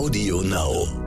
Audio Now.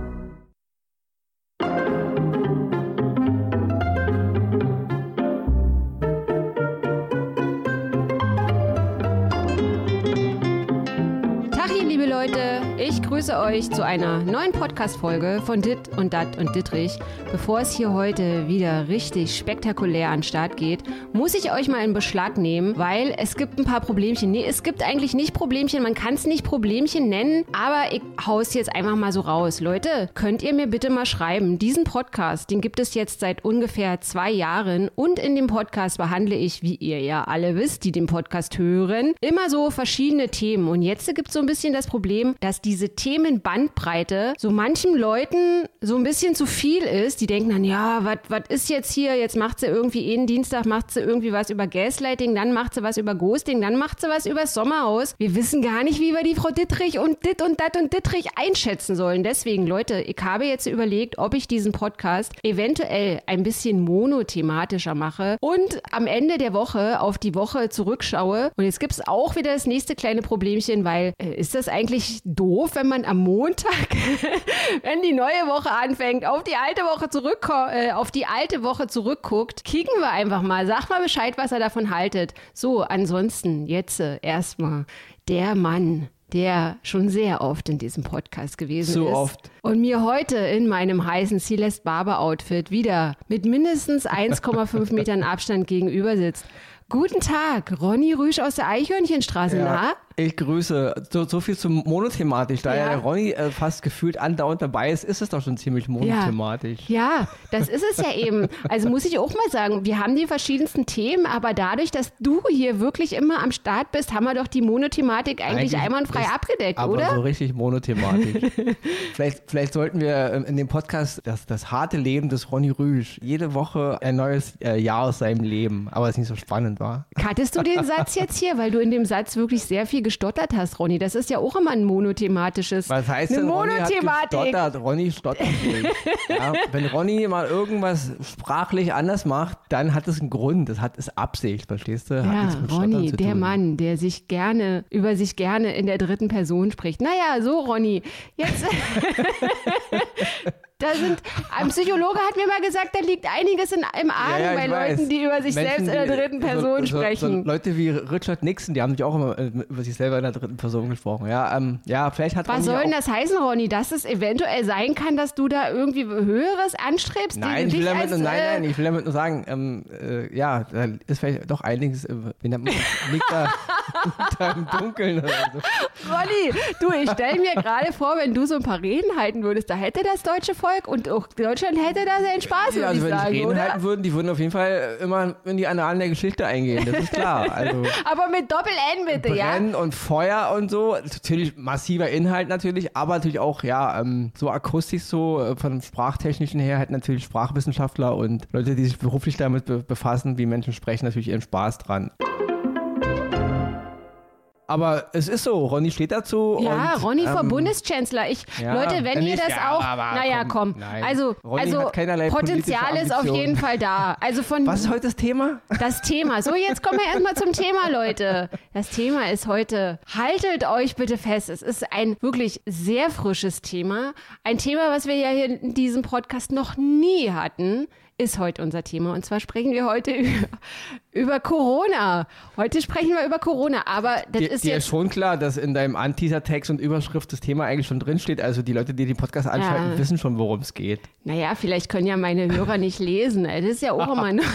Ich grüße euch zu einer neuen Podcast-Folge von Dit und Dat und Dittrich. Bevor es hier heute wieder richtig spektakulär an den Start geht, muss ich euch mal in Beschlag nehmen, weil es gibt ein paar Problemchen. Nee, es gibt eigentlich nicht Problemchen. Man kann es nicht Problemchen nennen, aber ich hau's jetzt einfach mal so raus. Leute, könnt ihr mir bitte mal schreiben? Diesen Podcast, den gibt es jetzt seit ungefähr zwei Jahren und in dem Podcast behandle ich, wie ihr ja alle wisst, die den Podcast hören, immer so verschiedene Themen. Und jetzt gibt es so ein bisschen das Problem, dass diese Themenbandbreite so manchen Leuten so ein bisschen zu viel ist. Die denken dann, ja, was ist jetzt hier? Jetzt macht sie irgendwie jeden Dienstag, macht sie irgendwie was über Gaslighting, dann macht sie was über Ghosting, dann macht sie was über Sommerhaus. Wir wissen gar nicht, wie wir die Frau Dittrich und Dit und Dat und Dittrich einschätzen sollen. Deswegen, Leute, ich habe jetzt überlegt, ob ich diesen Podcast eventuell ein bisschen monothematischer mache und am Ende der Woche auf die Woche zurückschaue. Und jetzt gibt es auch wieder das nächste kleine Problemchen, weil äh, ist das eigentlich doof, wenn man am Montag, wenn die neue Woche anfängt, auf die alte Woche zurück, äh, auf die alte Woche zurückguckt, kicken wir einfach mal. Sag mal Bescheid, was er davon haltet. So, ansonsten jetzt äh, erstmal der Mann, der schon sehr oft in diesem Podcast gewesen So ist. oft. Und mir heute in meinem heißen Celeste Barber Outfit wieder mit mindestens 1,5 Metern Abstand gegenüber sitzt. Guten Tag, Ronny Rüsch aus der Eichhörnchenstraße, na? Ich grüße. So, so viel zum Monothematisch. Da ja, Ja. der Ronny äh, fast gefühlt andauernd dabei ist, ist es doch schon ziemlich monothematisch. Ja, das ist es ja eben. Also muss ich auch mal sagen, wir haben die verschiedensten Themen, aber dadurch, dass du hier wirklich immer am Start bist, haben wir doch die Monothematik eigentlich, Eigentlich einwandfrei ist- abgedeckt, Aber oder? so richtig monothematisch. vielleicht, vielleicht sollten wir ähm, in dem Podcast das, das harte Leben des Ronny Rüsch jede Woche ein neues äh, Jahr aus seinem Leben, aber es nicht so spannend war. Kattest du den Satz jetzt hier, weil du in dem Satz wirklich sehr viel gestottert hast, Ronny? Das ist ja auch immer ein monothematisches. Was heißt eine denn, Ronny hat Monothematik. gestottert? Ronny stottert nicht. ja, wenn Ronny mal irgendwas sprachlich anders macht, dann hat es einen Grund. Das hat es Absicht, verstehst du? Hat Ja, Ronny, der. Mann, der sich gerne, über sich gerne in der dritten Person spricht. Naja, so, Ronny, jetzt. da sind, ein Psychologe hat mir mal gesagt, da liegt einiges in, im Argen Ja, ja, bei ich weiß. Leuten, die über sich Menschen, selbst in der die- dritten so- Person so, sprechen. So Leute wie Richard Nixon, die haben sich auch immer äh, über sich selber in der dritten Person gesprochen. Ja, ähm, ja vielleicht hat Was Ronny soll denn das heißen, Ronny? Dass es eventuell sein kann, dass du da irgendwie Höheres anstrebst? Nein, ich will damit, als, nur- nein, äh, nein, ich will damit nur sagen, ähm, äh, ja, da ist vielleicht doch einiges, äh, wie nennt man das, liegt da, liegt da im Dunkeln oder so. Ronny, du, ich stelle mir gerade vor, wenn du so ein paar Reden halten würdest, da hätte das deutsche Volk und auch Deutschland hätte da seinen Spaß, würde also ich wenn sagen, Reden oder? halten würden, die würden auf jeden Fall immer in die Annalen der Geschichte eingehen, das ist klar. Also Aber mit Doppel-N bitte, ja? Brennen und Feuer und so, natürlich massiver Inhalt natürlich, aber natürlich auch, ja, ähm, so akustisch so, äh, von Sprachtechnischen her halt natürlich Sprachwissenschaftler und Leute, die sich beruflich damit be befassen, wie Menschen sprechen, natürlich ihren Spaß dran. Aber es ist so, Ronny steht dazu. Ja, und, Ronny vor ähm, Bundeschancellor. Ich, ja, Leute, wenn ihr das ja, auch, aber naja, komm, nein. also, Ronny also Potenzial ist auf jeden Fall da. Also von Was ist heute das Thema? das Thema. So, jetzt kommen wir erstmal zum Thema, Leute. Das Thema ist heute, haltet euch bitte fest, es ist ein wirklich sehr frisches Thema. Ein Thema, was wir ja hier in diesem Podcast noch nie hatten, ist heute unser Thema. Und zwar sprechen wir heute über, über Corona. Heute sprechen wir über Corona, aber das Dir, ist dir jetzt ist schon klar, dass in deinem Anteaser-Text und Überschrift das Thema eigentlich schon drinsteht. Also die Leute, die den Podcast anschalten, Ja. wissen schon, worum es geht. Naja, vielleicht können ja meine Hörer nicht lesen. Das ist ja auch immer nur.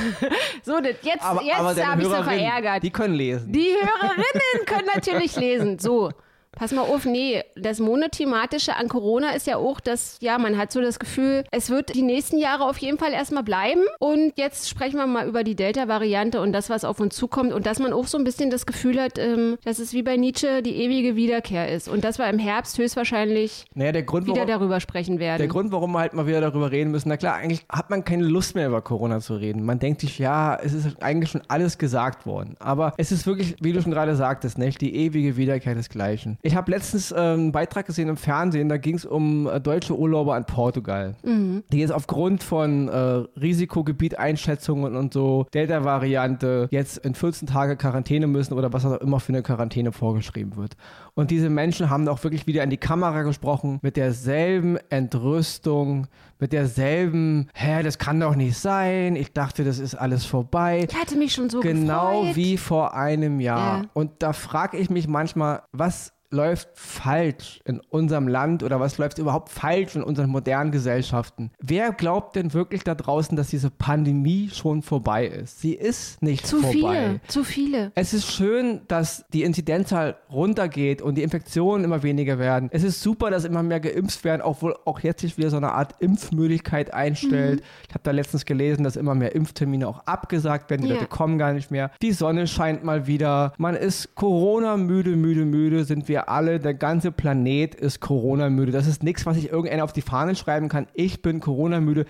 So, das, jetzt, Aber, jetzt habe ich sie verärgert. Die können lesen. Die Hörerinnen können natürlich lesen. So. Pass mal auf, nee, das Monothematische an Corona ist ja auch, dass, ja, man hat so das Gefühl, es wird die nächsten Jahre auf jeden Fall erstmal bleiben. Und jetzt sprechen wir mal über die Delta-Variante und das, was auf uns zukommt. Und dass man auch so ein bisschen das Gefühl hat, ähm, dass es wie bei Nietzsche die ewige Wiederkehr ist. Und dass wir im Herbst höchstwahrscheinlich naja, der Grund, wieder warum, darüber sprechen werden. der Grund, warum wir halt mal wieder darüber reden müssen, na klar, eigentlich hat man keine Lust mehr über Corona zu reden. Man denkt sich, ja, es ist eigentlich schon alles gesagt worden. Aber es ist wirklich, wie du schon gerade sagtest, nicht die ewige Wiederkehr desgleichen. Ich habe letztens äh, einen Beitrag gesehen im Fernsehen, da ging es um äh, deutsche Urlauber an Portugal, die jetzt aufgrund von äh, Risikogebieteinschätzungen und so, Delta-Variante, jetzt in 14 Tage Quarantäne müssen oder was auch immer für eine Quarantäne vorgeschrieben wird. Und diese Menschen haben auch wirklich wieder in die Kamera gesprochen mit derselben Entrüstung, mit derselben, hä, das kann doch nicht sein. Ich dachte, das ist alles vorbei. Ich hatte mich schon so Genau gefreut. wie vor einem Jahr. Ja. Und da frage ich mich manchmal, was läuft falsch in unserem Land oder was läuft überhaupt falsch in unseren modernen Gesellschaften? Wer glaubt denn wirklich da draußen, dass diese Pandemie schon vorbei ist? Sie ist nicht Zu vorbei. viele, zu viele. Es ist schön, dass die Inzidenzzahl runtergeht und die Infektionen immer weniger werden. Es ist super, dass immer mehr geimpft werden, obwohl auch jetzt sich wieder so eine Art Impfmüdigkeit einstellt. Ich habe da letztens gelesen, dass immer mehr Impftermine auch abgesagt werden. Die Ja. Leute kommen gar nicht mehr. Die Sonne scheint mal wieder. Man ist Corona müde, müde, müde. Sind wir alle. Der ganze Planet ist Corona müde. Das ist nichts, was ich irgendeiner auf die Fahne schreiben kann. Ich bin Corona müde.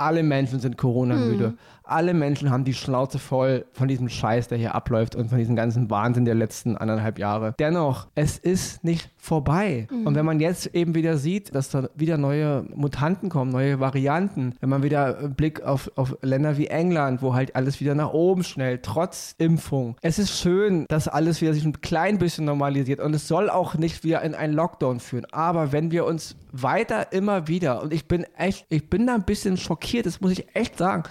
Alle Menschen sind Corona-müde. Alle Menschen haben die Schnauze voll von diesem Scheiß, der hier abläuft und von diesem ganzen Wahnsinn der letzten anderthalb Jahre. Dennoch, es ist nicht vorbei. Und wenn man jetzt eben wieder sieht, dass da wieder neue Mutanten kommen, neue Varianten, wenn man wieder einen Blick auf, auf Länder wie England, wo halt alles wieder nach oben schnellt, trotz Impfung. Es ist schön, dass alles wieder sich ein klein bisschen normalisiert und es soll auch nicht wieder in einen Lockdown führen. Aber wenn wir uns weiter immer wieder, und ich bin echt, ich bin da ein bisschen schockiert, das muss ich echt sagen,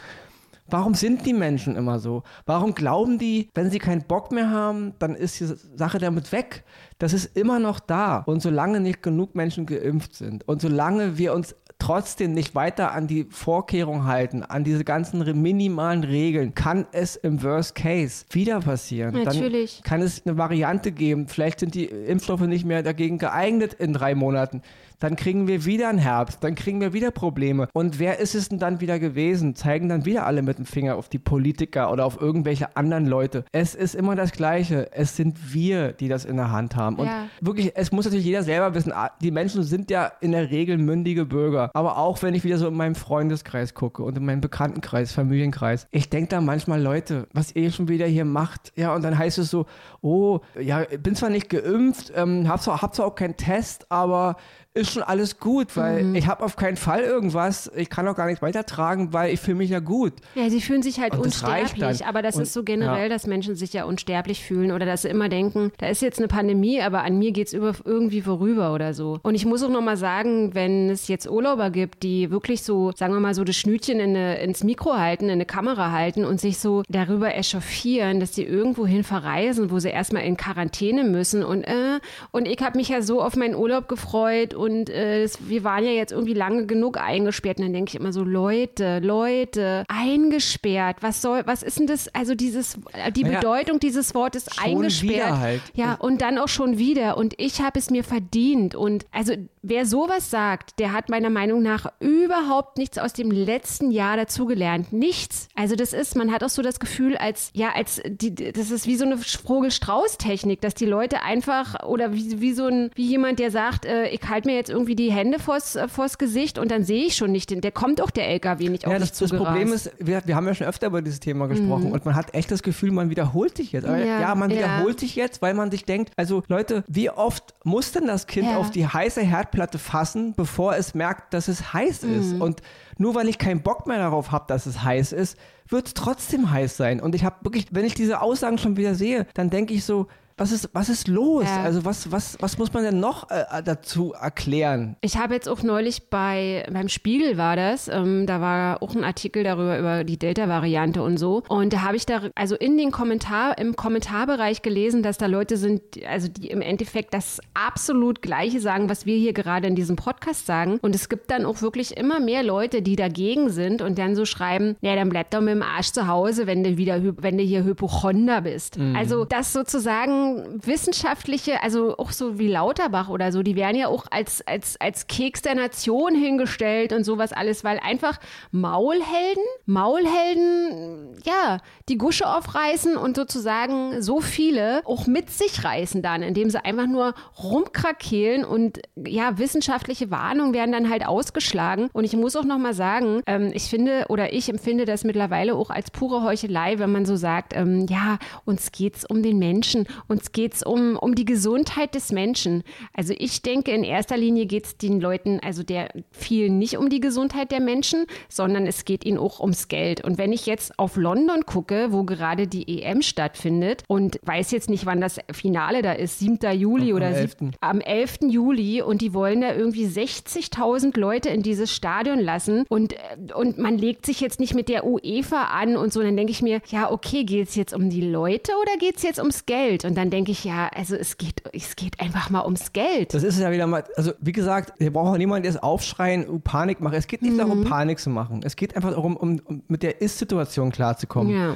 Warum sind die Menschen immer so? Warum glauben die, wenn sie keinen Bock mehr haben, dann ist die Sache damit weg? Das ist immer noch da. Und solange nicht genug Menschen geimpft sind und solange wir uns trotzdem nicht weiter an die Vorkehrungen halten, an diese ganzen minimalen Regeln, kann es im Worst Case wieder passieren. Natürlich. Dann kann es eine Variante geben. Vielleicht sind die Impfstoffe nicht mehr dagegen geeignet in drei Monaten. Dann kriegen wir wieder einen Herbst, dann kriegen wir wieder Probleme. Und wer ist es denn dann wieder gewesen? Zeigen dann wieder alle mit dem Finger auf die Politiker oder auf irgendwelche anderen Leute. Es ist immer das Gleiche. Es sind wir, die das in der Hand haben. Und Ja. wirklich, es muss natürlich jeder selber wissen. ah, Die Menschen sind ja in der Regel mündige Bürger. Aber auch wenn ich wieder so in meinem Freundeskreis gucke und in meinem Bekanntenkreis, Familienkreis, ich denke da manchmal, Leute, was ihr schon wieder hier macht. Ja, und dann heißt es so, oh, ja, bin zwar nicht geimpft, ähm, hab zwar, hab zwar auch keinen Test, aber ist schon alles gut, weil Mhm. ich habe auf keinen Fall irgendwas, ich kann auch gar nichts weitertragen, weil ich fühle mich ja gut. Ja, sie fühlen sich halt Und unsterblich, aber das Und- ist so generell, ja. dass Menschen sich ja unsterblich fühlen oder dass sie immer denken, da ist jetzt eine Pandemie, aber an mir geht's über irgendwie vorüber oder so. Und ich muss auch nochmal sagen, wenn es jetzt Urlauber gibt, die wirklich so, sagen wir mal, so das Schnütchen in eine, ins Mikro halten, in eine Kamera halten und sich so darüber echauffieren, dass sie irgendwo hin verreisen, wo sie erstmal in Quarantäne müssen und äh, und ich habe mich ja so auf meinen Urlaub gefreut und äh, es, wir waren ja jetzt irgendwie lange genug eingesperrt. Und dann denke ich immer so, Leute, Leute, eingesperrt, was soll, was ist denn das, also dieses, äh, die Naja, Bedeutung dieses Wortes eingesperrt. halt. Ja, und dann auch schon wieder. Und ich habe es mir verdient. Und also wer sowas sagt, der hat meiner Meinung nach überhaupt nichts aus dem letzten Jahr dazugelernt, nichts. Also das ist, man hat auch so das Gefühl, als ja, als die, das ist wie so eine Vogel-Strauß-Technik, dass die Leute einfach oder wie, wie so ein wie jemand, der sagt, äh, ich halte mir jetzt irgendwie die Hände vors, äh, vors Gesicht und dann sehe ich schon nicht, den, der kommt doch der LKW nicht auf Ja, mich das, das zugerast. Problem ist, wir, wir haben ja schon öfter über dieses Thema gesprochen und man hat echt das Gefühl, man wiederholt sich jetzt. Mhm. Ja, ja, man ja. wiederholt sich jetzt, weil man sich denkt, also Leute, wie oft muss denn das Kind Ja. auf die heiße Herdplatte fassen, bevor es merkt, dass es heiß Mhm. ist? Und nur weil ich keinen Bock mehr darauf habe, dass es heiß ist, wird es trotzdem heiß sein. Und ich habe wirklich, wenn ich diese Aussagen schon wieder sehe, dann denke ich so, was ist, was ist los? Ja. Also was, was, was muss man denn noch äh, dazu erklären? Ich habe jetzt auch neulich bei beim Spiegel war das, ähm, da war auch ein Artikel darüber über die Delta-Variante und so. Und da habe ich da also in den Kommentar im Kommentarbereich gelesen, dass da Leute sind, also die im Endeffekt das absolut Gleiche sagen, was wir hier gerade in diesem Podcast sagen. Und es gibt dann auch wirklich immer mehr Leute, die dagegen sind und dann so schreiben, ja, dann bleib doch mit dem Arsch zu Hause, wenn du wieder, wenn du hier Hypochonder bist. Also das sozusagen wissenschaftliche, also auch so wie Lauterbach oder so, die werden ja auch als, als, als Keks der Nation hingestellt und sowas alles, weil einfach Maulhelden, Maulhelden, ja, die Gusche aufreißen und sozusagen so viele auch mit sich reißen dann, indem sie einfach nur rumkrakeelen und ja, wissenschaftliche Warnungen werden dann halt ausgeschlagen. Und ich muss auch nochmal sagen, ähm, ich finde oder ich empfinde das mittlerweile auch als pure Heuchelei, wenn man so sagt, ähm, ja, uns geht's um den Menschen, uns uns geht es um, um die Gesundheit des Menschen. Also ich denke, in erster Linie geht es den Leuten, also der vielen nicht um die Gesundheit der Menschen, sondern es geht ihnen auch ums Geld. Und wenn ich jetzt auf London gucke, wo gerade die EM stattfindet und weiß jetzt nicht, wann das Finale da ist, 7. Juli am oder 11. am 11. Juli und die wollen da irgendwie 60.000 Leute in dieses Stadion lassen und, und man legt sich jetzt nicht mit der UEFA an und so, dann denke ich mir, ja, okay, geht es jetzt um die Leute oder geht es jetzt ums Geld? Und dann denke ich, ja, also es geht, es geht einfach mal ums Geld. Das ist ja wieder mal, also wie gesagt, wir brauchen niemanden, der es aufschreien, Panik macht. Es geht nicht mhm. darum, Panik zu machen. Es geht einfach darum, um, um mit der Ist-Situation klarzukommen. Ja.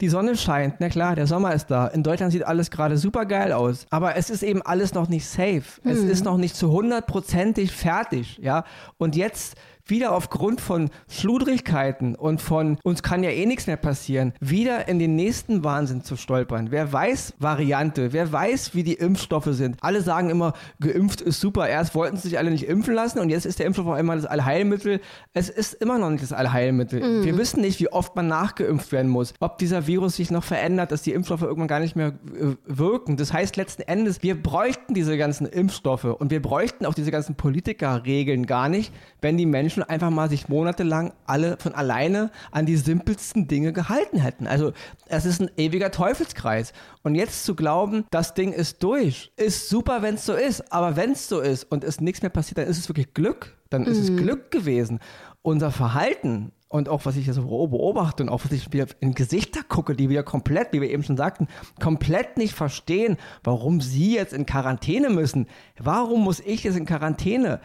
Die Sonne scheint, na klar, der Sommer ist da. In Deutschland sieht alles gerade super geil aus. Aber es ist eben alles noch nicht safe. Hm. Es ist noch nicht zu hundertprozentig fertig, ja. Und jetzt wieder aufgrund von Schludrigkeiten und von uns kann ja eh nichts mehr passieren, wieder in den nächsten Wahnsinn zu stolpern. Wer weiß Variante, wer weiß, wie die Impfstoffe sind. Alle sagen immer, geimpft ist super. Erst wollten sie sich alle nicht impfen lassen und jetzt ist der Impfstoff auf einmal das Allheilmittel. Es ist immer noch nicht das Allheilmittel. Mhm. Wir wissen nicht, wie oft man nachgeimpft werden muss, ob dieser Virus sich noch verändert, dass die Impfstoffe irgendwann gar nicht mehr äh, wirken. Das heißt letzten Endes, wir bräuchten diese ganzen Impfstoffe und wir bräuchten auch diese ganzen Politikerregeln gar nicht, wenn die Menschen Menschen einfach mal sich monatelang alle von alleine an die simpelsten Dinge gehalten hätten. Also es ist ein ewiger Teufelskreis. Und jetzt zu glauben, das Ding ist durch, ist super, wenn es so ist. Aber wenn es so ist und es nichts mehr passiert, dann ist es wirklich Glück. Dann ist es mhm. Glück gewesen. Unser Verhalten und auch was ich so beobachte und auch was ich wieder in Gesichter gucke, die wieder komplett, wie wir eben schon sagten, komplett nicht verstehen, warum sie jetzt in Quarantäne müssen. Warum muss ich jetzt in Quarantäne?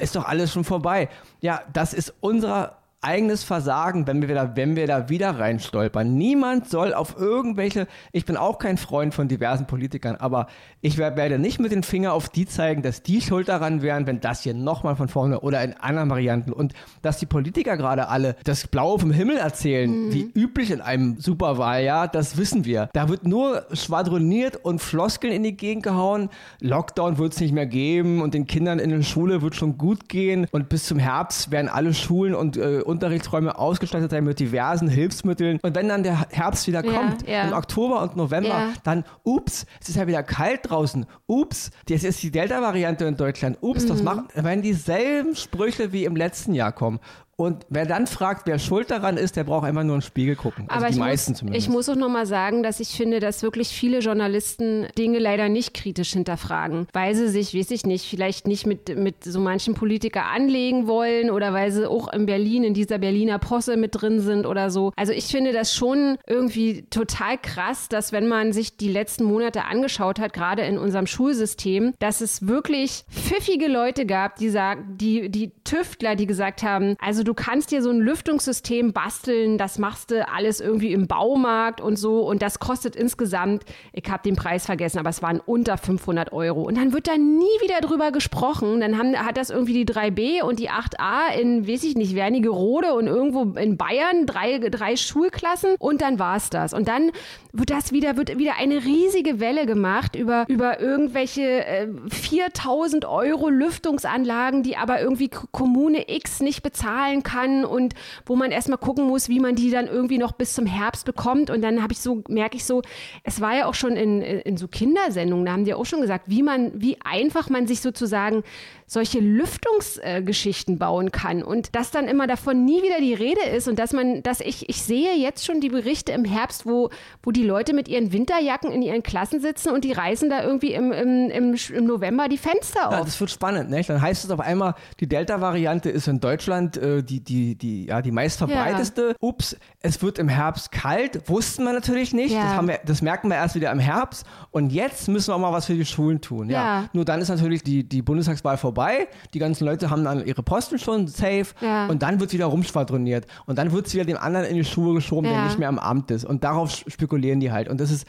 Ist doch alles schon vorbei. Ja, das ist unser eigenes Versagen, wenn wir da, wenn wir da wieder reinstolpern. Niemand soll auf irgendwelche, ich bin auch kein Freund von diversen Politikern, aber ich werde nicht mit dem Finger auf die zeigen, dass die schuld daran wären, wenn das hier nochmal von vorne oder in anderen Varianten und dass die Politiker gerade alle das Blaue vom Himmel erzählen, mhm. wie üblich in einem Superwahljahr, das wissen wir. Da wird nur schwadroniert und Floskeln in die Gegend gehauen. Lockdown wird es nicht mehr geben und den Kindern in der Schule wird schon gut gehen und bis zum Herbst werden alle Schulen und äh, Unterrichtsräume ausgestattet sein mit diversen Hilfsmitteln. Und wenn dann der Herbst wieder ja, kommt, ja. im Oktober und November, dann, ups, es ist ja wieder kalt draußen. Ups, jetzt ist die Delta-Variante in Deutschland. Ups, mhm. das machen, wenn dieselben Sprüche wie im letzten Jahr kommen. Und wer dann fragt, wer schuld daran ist, der braucht einfach nur einen Spiegel gucken. Also Aber die meisten muss, zumindest. Ich muss auch nochmal sagen, dass ich finde, dass wirklich viele Journalisten Dinge leider nicht kritisch hinterfragen, weil sie sich, weiß ich nicht, vielleicht nicht mit, mit so manchen Politiker anlegen wollen oder weil sie auch in Berlin, in dieser Berliner Posse mit drin sind oder so. Also ich finde das schon irgendwie total krass, dass wenn man sich die letzten Monate angeschaut hat, gerade in unserem Schulsystem, dass es wirklich pfiffige Leute gab, die sagen, die, die Tüftler, die gesagt haben, also du du kannst dir so ein Lüftungssystem basteln, das machst du alles irgendwie im Baumarkt und so und das kostet insgesamt, ich habe den Preis vergessen, aber es waren unter 500 Euro. Und dann wird da nie wieder drüber gesprochen. Dann haben, hat das irgendwie die 3B und die 8A in, weiß ich nicht, Wernigerode und irgendwo in Bayern, drei, drei Schulklassen und dann war es das. Und dann wird das wieder, wird wieder eine riesige Welle gemacht über, über irgendwelche äh, 4000 Euro Lüftungsanlagen, die aber irgendwie Kommune X nicht bezahlen sein kann und wo man erstmal gucken muss, wie man die dann irgendwie noch bis zum Herbst bekommt. Und dann habe ich so, merke ich so, es war ja auch schon in, in so Kindersendungen, da haben die auch schon gesagt, wie man, wie einfach man sich sozusagen solche Lüftungsgeschichten äh, bauen kann und dass dann immer davon nie wieder die Rede ist und dass man, dass ich, ich sehe jetzt schon die Berichte im Herbst, wo, wo die Leute mit ihren Winterjacken in ihren Klassen sitzen und die reißen da irgendwie im, im, im, im November die Fenster auf. Ja, das wird spannend, ne? Dann heißt es auf einmal, die Delta-Variante ist in Deutschland äh, die, die, die, ja, die meistverbreiteste. Ja. Ups, es wird im Herbst kalt, wussten wir natürlich nicht. Ja. Das, haben wir, das merken wir erst wieder im Herbst. Und jetzt müssen wir mal was für die Schulen tun. Ja. ja. Nur dann ist natürlich die, die Bundestagswahl vorbei. Die ganzen Leute haben dann ihre Posten schon safe ja. und dann wird wieder rumschwadroniert. Und dann wird es wieder dem anderen in die Schuhe geschoben, der nicht mehr am Amt ist. Und darauf spekulieren die halt. Und das ist.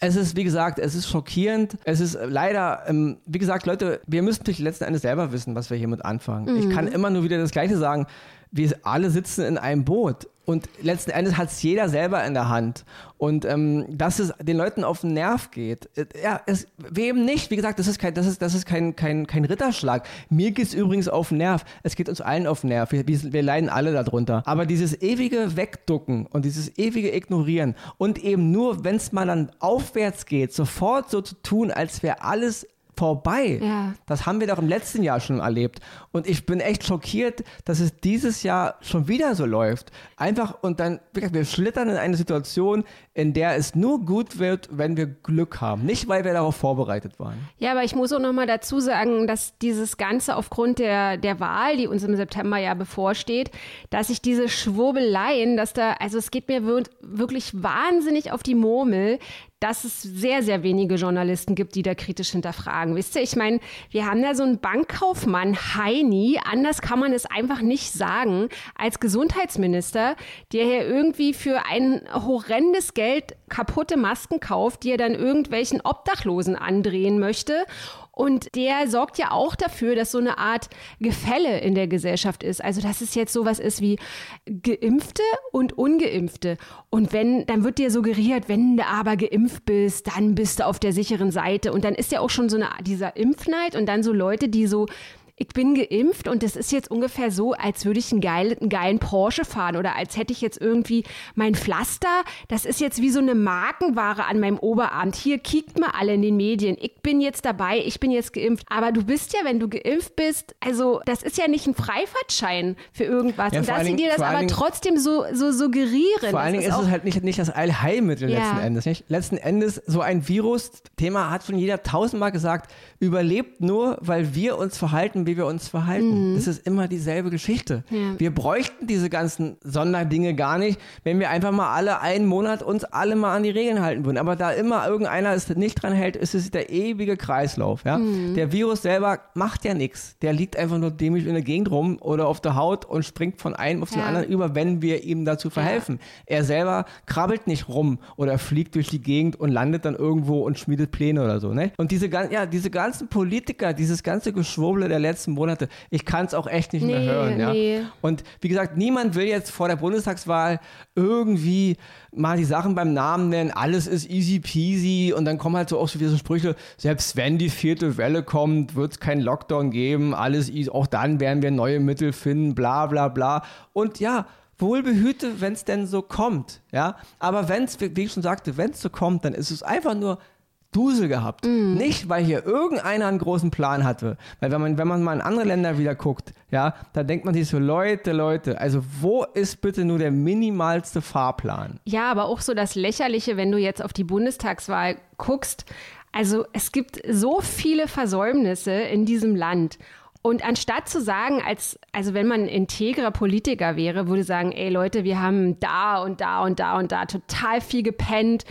Es ist, wie gesagt, es ist schockierend. Es ist leider, ähm, wie gesagt, Leute, wir müssen natürlich letzten Endes selber wissen, was wir hiermit anfangen. Mhm. Ich kann immer nur wieder das Gleiche sagen. Wir alle sitzen in einem Boot Und letzten Endes hat es jeder selber in der Hand. Und ähm, dass es den Leuten auf den Nerv geht, äh, ja, es, wem nicht? Wie gesagt, das ist kein, das ist, das ist kein, kein, kein Ritterschlag. Mir geht es übrigens auf den Nerv. Es geht uns allen auf den Nerv. Wir, wir, wir leiden alle darunter. Aber dieses ewige Wegducken und dieses ewige Ignorieren und eben nur, wenn es mal dann aufwärts geht, sofort so zu tun, als wäre alles vorbei. Ja. Das haben wir doch im letzten Jahr schon erlebt. Und ich bin echt schockiert, dass es dieses Jahr schon wieder so läuft. Einfach und dann, wir schlittern in eine Situation, in der es nur gut wird, wenn wir Glück haben. Nicht, weil wir darauf vorbereitet waren. Ja, aber ich muss auch noch mal dazu sagen, dass dieses Ganze aufgrund der, der Wahl, die uns im September ja bevorsteht, dass ich diese Schwurbeleien, dass da, also es geht mir wirklich wahnsinnig auf die Murmel, dass es sehr, sehr wenige Journalisten gibt, die da kritisch hinterfragen. Wisst ihr, ich meine, wir haben da so einen Bankkaufmann, Heini, anders kann man es einfach nicht sagen, als Gesundheitsminister, der hier irgendwie für ein horrendes Geld kaputte Masken kauft, die er dann irgendwelchen Obdachlosen andrehen möchte und der sorgt ja auch dafür, dass so eine Art Gefälle in der Gesellschaft ist. Also, dass es jetzt sowas ist wie Geimpfte und Ungeimpfte. Und wenn, dann wird dir suggeriert, wenn du aber geimpft bist, dann bist du auf der sicheren Seite. Und dann ist ja auch schon so eine, dieser Impfneid und dann so Leute, die so ich bin geimpft und das ist jetzt ungefähr so, als würde ich einen geilen, einen geilen Porsche fahren oder als hätte ich jetzt irgendwie mein Pflaster. Das ist jetzt wie so eine Markenware an meinem Oberarm. Hier kickt mal alle in den Medien. Ich bin jetzt dabei, ich bin jetzt geimpft. Aber du bist ja, wenn du geimpft bist, also das ist ja nicht ein Freifahrtschein für irgendwas. Ja, und dass sie dir das aber trotzdem so, so suggerieren. Vor allen Dingen ist, ist es halt nicht, nicht das Allheilmittel ja. letzten Endes. Nicht? Letzten Endes, so ein Virus-Thema hat schon jeder tausendmal gesagt, überlebt nur, weil wir uns verhalten, wie wir uns verhalten. Mhm. Das ist immer dieselbe Geschichte. Ja. Wir bräuchten diese ganzen Sonderdinge gar nicht, wenn wir einfach mal alle einen Monat uns alle mal an die Regeln halten würden. Aber da immer irgendeiner es nicht dran hält, ist es der ewige Kreislauf. Ja? Mhm. Der Virus selber macht ja nichts. Der liegt einfach nur dämlich in der Gegend rum oder auf der Haut und springt von einem auf den anderen über, wenn wir ihm dazu verhelfen. Er selber krabbelt nicht rum oder fliegt durch die Gegend und landet dann irgendwo und schmiedet Pläne oder so. Ne? Und diese, ja, diese ganzen Politiker, dieses ganze Geschwurbel der letzten Monate, Monate. Ich kann es auch echt nicht nee, mehr hören. Ja? Nee. Und wie gesagt, niemand will jetzt vor der Bundestagswahl irgendwie mal die Sachen beim Namen nennen. Alles ist easy peasy. Und dann kommen halt so auch so wieder so Sprüche, selbst wenn die vierte Welle kommt, wird es keinen Lockdown geben. Alles easy. Auch dann werden wir neue Mittel finden, bla bla bla. Und ja, wohlbehüte, wenn es denn so kommt. Ja, aber wenn es, wie ich schon sagte, wenn es so kommt, dann ist es einfach nur Dusel gehabt. Mm. Nicht, weil hier irgendeiner einen großen Plan hatte. Weil wenn man, wenn man mal in andere Länder wieder guckt, ja, da denkt man sich so, Leute, Leute, also wo ist bitte nur der minimalste Fahrplan? Ja, aber auch so das Lächerliche, wenn du jetzt auf die Bundestagswahl guckst. Also es gibt so viele Versäumnisse in diesem Land. Und anstatt zu sagen, als, also wenn man integrer Politiker wäre, würde sagen, ey Leute, wir haben da und da und da und da total viel gepennt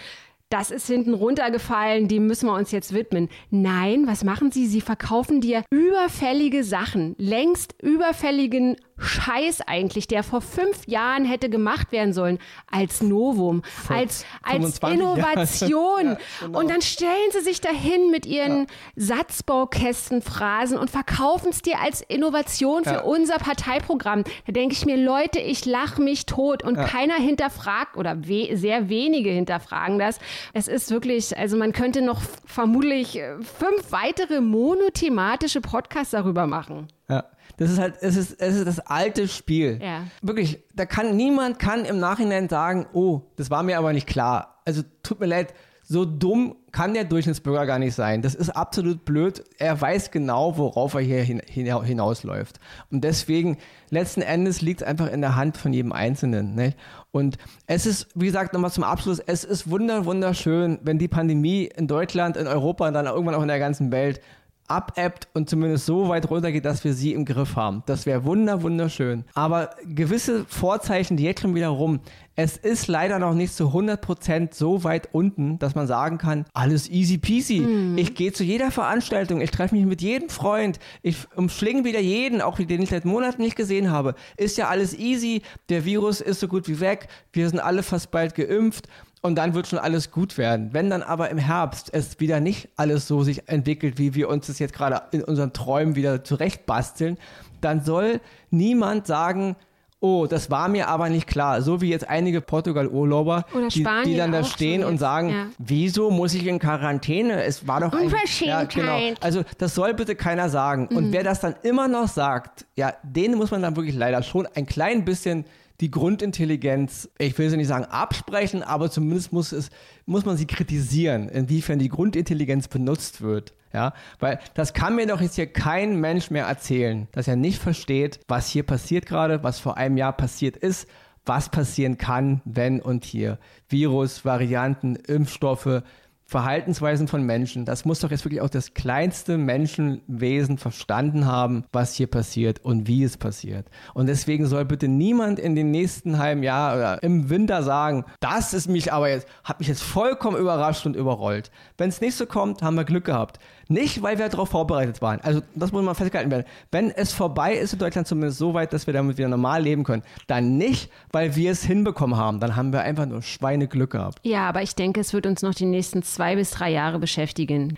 das ist hinten runtergefallen, dem müssen wir uns jetzt widmen. Nein, was machen sie? Sie verkaufen dir überfällige Sachen, längst überfälligen Scheiß eigentlich, der vor fünf Jahren hätte gemacht werden sollen, als Novum, vor als, als Innovation. ja, genau. Und dann stellen sie sich dahin mit ihren ja. Satzbaukästenphrasen und verkaufen es dir als Innovation für ja. unser Parteiprogramm. Da denke ich mir, Leute, ich lache mich tot und keiner hinterfragt oder we sehr wenige hinterfragen das. Es ist wirklich, also man könnte noch vermutlich äh, fünf weitere monothematische Podcasts darüber machen. Ja. Das ist halt, es ist, es ist das alte Spiel. Ja. Wirklich, da kann niemand kann im Nachhinein sagen, oh, das war mir aber nicht klar. Also tut mir leid, so dumm kann der Durchschnittsbürger gar nicht sein. Das ist absolut blöd. Er weiß genau, worauf er hier hin, hinausläuft. Und deswegen, letzten Endes liegt es einfach in der Hand von jedem Einzelnen. Ne? Und es ist, wie gesagt, nochmal zum Abschluss, es ist wunder, wunderschön, wenn die Pandemie in Deutschland, in Europa und dann irgendwann auch in der ganzen Welt abebbt und zumindest so weit runtergeht, dass wir sie im Griff haben. Das wäre wunder, wunderschön. Aber gewisse Vorzeichen, die jetzt schon wieder rum. Es ist leider noch nicht zu 100% so weit unten, dass man sagen kann, alles easy peasy. Mhm. Ich gehe zu jeder Veranstaltung, ich treffe mich mit jedem Freund, ich umschlinge wieder jeden, auch den ich seit Monaten nicht gesehen habe. Ist ja alles easy, der Virus ist so gut wie weg, wir sind alle fast bald geimpft und dann wird schon alles gut werden. Wenn dann aber im Herbst es wieder nicht alles so sich entwickelt, wie wir uns das jetzt gerade in unseren Träumen wieder zurechtbasteln, dann soll niemand sagen, Oh, das war mir aber nicht klar. So wie jetzt einige Portugal-Urlauber, die, die dann da stehen und sagen, ja. wieso muss ich in Quarantäne? Es war doch eigentlich... Ja, genau. Also das soll bitte keiner sagen. Mhm. Und wer das dann immer noch sagt, ja, denen muss man dann wirklich leider schon ein klein bisschen die Grundintelligenz, ich will sie nicht sagen absprechen, aber zumindest muss es, muss man sie kritisieren, inwiefern die Grundintelligenz benutzt wird. Ja, weil das kann mir doch jetzt hier kein Mensch mehr erzählen, dass er nicht versteht, was hier passiert gerade, was vor einem Jahr passiert ist, was passieren kann, wenn und hier. Virus, Varianten, Impfstoffe, Verhaltensweisen von Menschen. Das muss doch jetzt wirklich auch das kleinste Menschenwesen verstanden haben, was hier passiert und wie es passiert. Und deswegen soll bitte niemand in den nächsten halben Jahr oder im Winter sagen, das ist mich aber jetzt, hat mich jetzt vollkommen überrascht und überrollt. Wenn es nicht so kommt, haben wir Glück gehabt. Nicht, weil wir darauf vorbereitet waren. Also das muss mal festgehalten werden. Wenn es vorbei ist in Deutschland zumindest so weit, dass wir damit wieder normal leben können, dann nicht, weil wir es hinbekommen haben. Dann haben wir einfach nur Schweineglück gehabt. Ja, aber ich denke, es wird uns noch die nächsten zwei bis drei Jahre beschäftigen.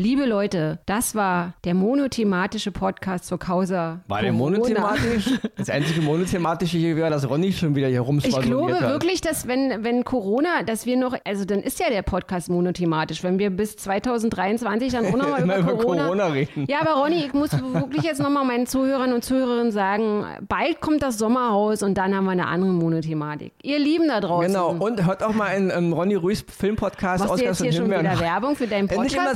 Liebe Leute, das war der monothematische Podcast zur Causa. War der Corona. monothematisch? Das einzige monothematische hier wäre, dass Ronny schon wieder hier Ich rumspasoniert glaube hat. wirklich, dass wenn, wenn Corona, dass wir noch, also dann ist ja der Podcast monothematisch, wenn wir bis 2023 dann auch nochmal über, über Corona, Corona reden. Ja, aber Ronny, ich muss wirklich jetzt nochmal meinen Zuhörern und Zuhörerinnen sagen, bald kommt das Sommerhaus und dann haben wir eine andere Monothematik. Ihr Lieben da draußen. Genau, und hört auch mal in, in Ronny Ruiz Filmpodcast Machst du jetzt und hier schon wieder Werbung für deinen Podcast? Nicht immer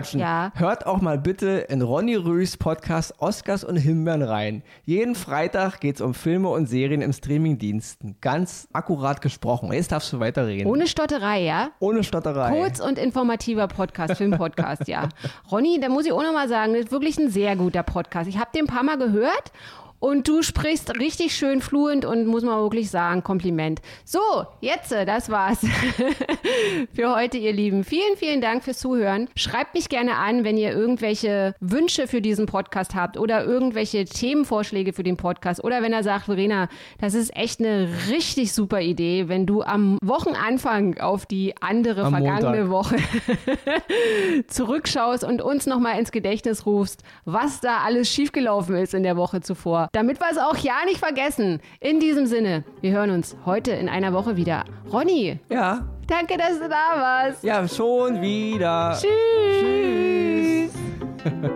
zwischenquatschen. Ja. Hört auch mal bitte in Ronny Rühs Podcast Oscars und Himbeeren rein. Jeden Freitag geht es um Filme und Serien im Streamingdiensten. Ganz akkurat gesprochen. Jetzt darfst du weiterreden. Ohne Stotterei, ja? Ohne Stotterei. Kurz und informativer Podcast, Filmpodcast, ja. Ronny, da muss ich auch nochmal sagen, das ist wirklich ein sehr guter Podcast. Ich habe den ein paar Mal gehört und du sprichst richtig schön fluent und muss man wirklich sagen, Kompliment. So, jetzt, äh, das war's für heute, ihr Lieben. Vielen, vielen Dank fürs Zuhören. Schreibt mich gerne an, wenn ihr irgendwelche Wünsche für diesen Podcast habt oder irgendwelche Themenvorschläge für den Podcast oder wenn er sagt, Verena, das ist echt eine richtig super Idee, wenn du am Wochenanfang auf die andere Am vergangene Montag. Woche zurückschaust und uns nochmal ins Gedächtnis rufst, was da alles schiefgelaufen ist in der Woche zuvor. Damit wir es auch ja nicht vergessen. In diesem Sinne, wir hören uns heute in einer Woche wieder. Ronny, Ja, danke, dass du da warst. ja, schon wieder. Tschüss.